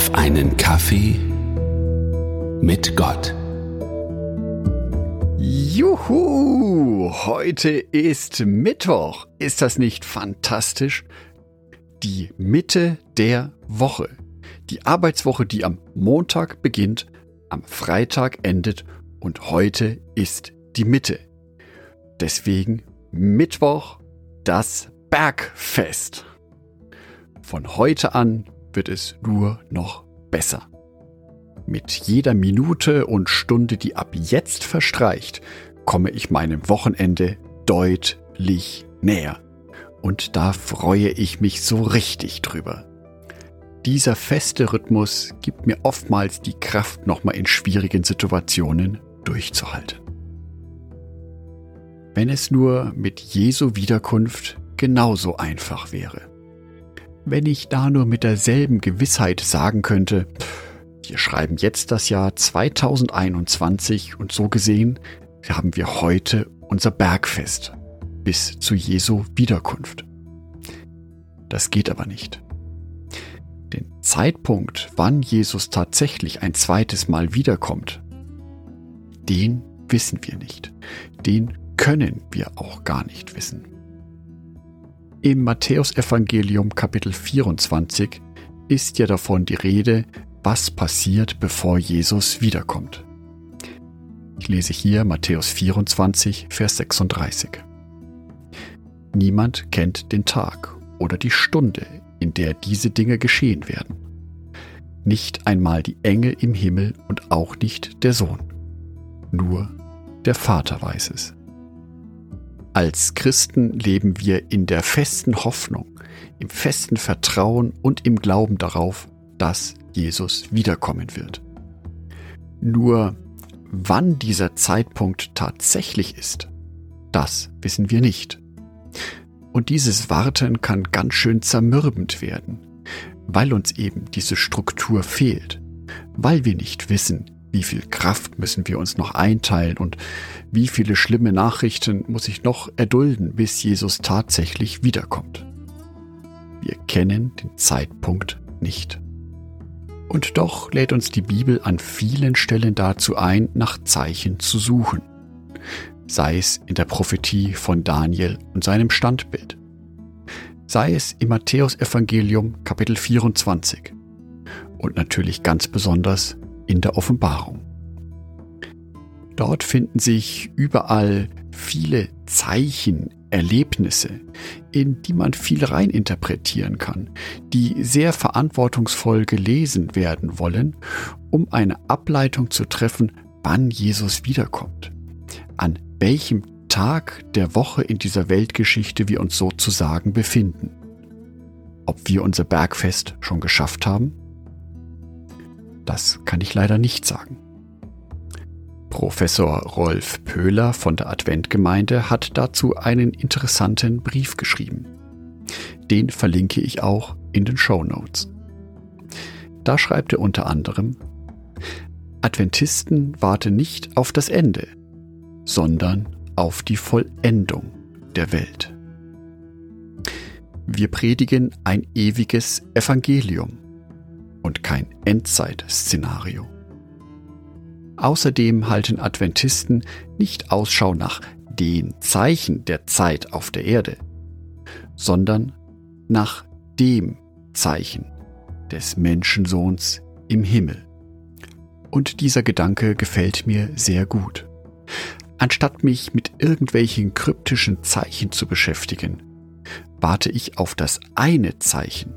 auf einen Kaffee mit Gott. Juhu! Heute ist Mittwoch. Ist das nicht fantastisch? Die Mitte der Woche. Die Arbeitswoche, die am Montag beginnt, am Freitag endet und heute ist die Mitte. Deswegen Mittwoch das Bergfest. Von heute an wird es nur noch besser. Mit jeder Minute und Stunde, die ab jetzt verstreicht, komme ich meinem Wochenende deutlich näher. Und da freue ich mich so richtig drüber. Dieser feste Rhythmus gibt mir oftmals die Kraft, nochmal in schwierigen Situationen durchzuhalten. Wenn es nur mit Jesu Wiederkunft genauso einfach wäre wenn ich da nur mit derselben Gewissheit sagen könnte, wir schreiben jetzt das Jahr 2021 und so gesehen haben wir heute unser Bergfest bis zu Jesu Wiederkunft. Das geht aber nicht. Den Zeitpunkt, wann Jesus tatsächlich ein zweites Mal wiederkommt, den wissen wir nicht. Den können wir auch gar nicht wissen. Im Matthäusevangelium Kapitel 24 ist ja davon die Rede, was passiert, bevor Jesus wiederkommt. Ich lese hier Matthäus 24, Vers 36. Niemand kennt den Tag oder die Stunde, in der diese Dinge geschehen werden. Nicht einmal die Engel im Himmel und auch nicht der Sohn. Nur der Vater weiß es. Als Christen leben wir in der festen Hoffnung, im festen Vertrauen und im Glauben darauf, dass Jesus wiederkommen wird. Nur wann dieser Zeitpunkt tatsächlich ist, das wissen wir nicht. Und dieses Warten kann ganz schön zermürbend werden, weil uns eben diese Struktur fehlt, weil wir nicht wissen, wie viel Kraft müssen wir uns noch einteilen und wie viele schlimme Nachrichten muss ich noch erdulden, bis Jesus tatsächlich wiederkommt. Wir kennen den Zeitpunkt nicht. Und doch lädt uns die Bibel an vielen Stellen dazu ein, nach Zeichen zu suchen. Sei es in der Prophetie von Daniel und seinem Standbild. Sei es im Matthäusevangelium Kapitel 24. Und natürlich ganz besonders in der Offenbarung. Dort finden sich überall viele Zeichen, Erlebnisse, in die man viel reininterpretieren kann, die sehr verantwortungsvoll gelesen werden wollen, um eine Ableitung zu treffen, wann Jesus wiederkommt, an welchem Tag der Woche in dieser Weltgeschichte wir uns sozusagen befinden. Ob wir unser Bergfest schon geschafft haben das kann ich leider nicht sagen. Professor Rolf Pöhler von der Adventgemeinde hat dazu einen interessanten Brief geschrieben. Den verlinke ich auch in den Show Notes. Da schreibt er unter anderem, Adventisten warten nicht auf das Ende, sondern auf die Vollendung der Welt. Wir predigen ein ewiges Evangelium und kein Endzeit-Szenario. Außerdem halten Adventisten nicht Ausschau nach den Zeichen der Zeit auf der Erde, sondern nach dem Zeichen des Menschensohns im Himmel. Und dieser Gedanke gefällt mir sehr gut. Anstatt mich mit irgendwelchen kryptischen Zeichen zu beschäftigen, warte ich auf das eine Zeichen,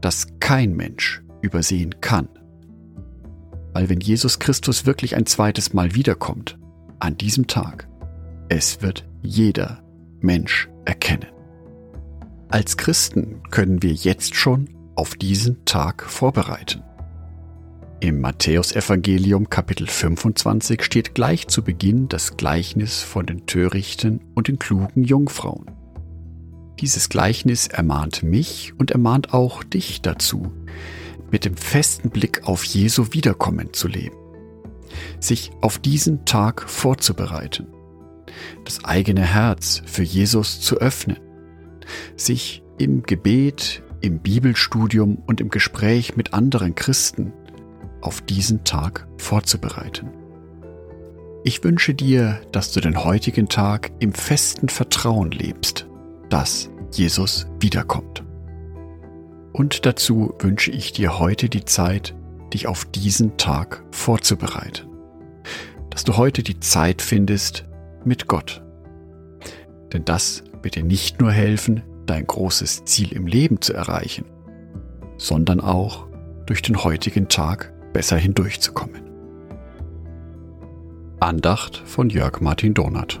das kein Mensch übersehen kann. Weil wenn Jesus Christus wirklich ein zweites Mal wiederkommt, an diesem Tag, es wird jeder Mensch erkennen. Als Christen können wir jetzt schon auf diesen Tag vorbereiten. Im Matthäusevangelium Kapitel 25 steht gleich zu Beginn das Gleichnis von den törichten und den klugen Jungfrauen. Dieses Gleichnis ermahnt mich und ermahnt auch dich dazu, mit dem festen Blick auf Jesu Wiederkommen zu leben, sich auf diesen Tag vorzubereiten, das eigene Herz für Jesus zu öffnen, sich im Gebet, im Bibelstudium und im Gespräch mit anderen Christen auf diesen Tag vorzubereiten. Ich wünsche dir, dass du den heutigen Tag im festen Vertrauen lebst, dass Jesus wiederkommt. Und dazu wünsche ich dir heute die Zeit, dich auf diesen Tag vorzubereiten. Dass du heute die Zeit findest mit Gott. Denn das wird dir nicht nur helfen, dein großes Ziel im Leben zu erreichen, sondern auch durch den heutigen Tag besser hindurchzukommen. Andacht von Jörg Martin Donat.